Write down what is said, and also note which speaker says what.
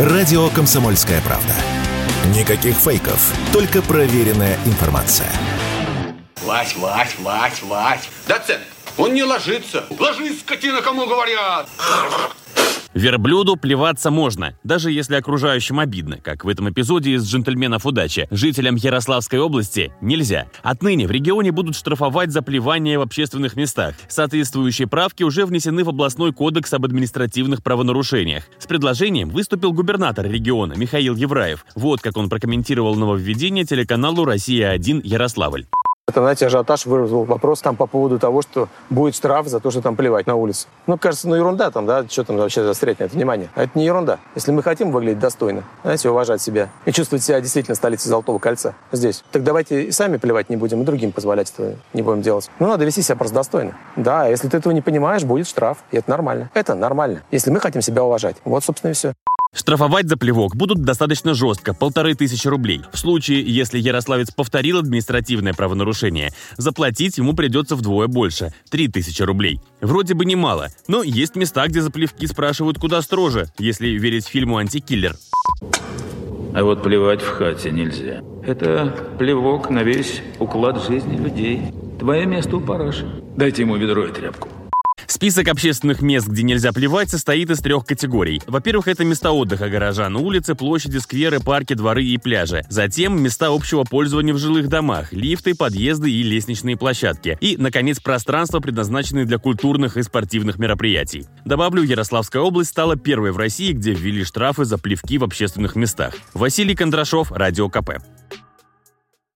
Speaker 1: Радио «Комсомольская правда». Никаких фейков, только проверенная информация.
Speaker 2: Вась, Вась, Вась, Вась. Доцент, он не ложится. Ложись, скотина, кому говорят.
Speaker 3: Верблюду плеваться можно, даже если окружающим обидно, как в этом эпизоде из «Джентльменов удачи». Жителям Ярославской области нельзя. Отныне в регионе будут штрафовать за плевание в общественных местах. Соответствующие правки уже внесены в областной кодекс об административных правонарушениях. С предложением выступил губернатор региона Михаил Евраев. Вот как он прокомментировал нововведение телеканалу «Россия-1» Ярославль.
Speaker 4: Это, знаете, ажиотаж вызвал вопрос там по поводу того, что будет штраф за то, что там плевать на улице. Ну, кажется, ну ерунда там, да, что там вообще застрять на это внимание. А это не ерунда. Если мы хотим выглядеть достойно, знаете, уважать себя и чувствовать себя действительно столицей Золотого кольца здесь, так давайте и сами плевать не будем, и другим позволять этого не будем делать. Ну, надо вести себя просто достойно. Да, если ты этого не понимаешь, будет штраф, и это нормально. Это нормально, если мы хотим себя уважать. Вот, собственно, и все.
Speaker 3: Штрафовать за плевок будут достаточно жестко – полторы тысячи рублей. В случае, если ярославец повторил административное правонарушение, заплатить ему придется вдвое больше – три тысячи рублей. Вроде бы немало, но есть места, где за плевки спрашивают куда строже, если верить фильму «Антикиллер».
Speaker 5: А вот плевать в хате нельзя. Это плевок на весь уклад жизни людей. Твое место у параши. Дайте ему ведро и тряпку.
Speaker 3: Список общественных мест, где нельзя плевать, состоит из трех категорий. Во-первых, это места отдыха горожан, улицы, площади, скверы, парки, дворы и пляжи. Затем места общего пользования в жилых домах, лифты, подъезды и лестничные площадки. И, наконец, пространства, предназначенные для культурных и спортивных мероприятий. Добавлю, Ярославская область стала первой в России, где ввели штрафы за плевки в общественных местах. Василий Кондрашов, Радио КП.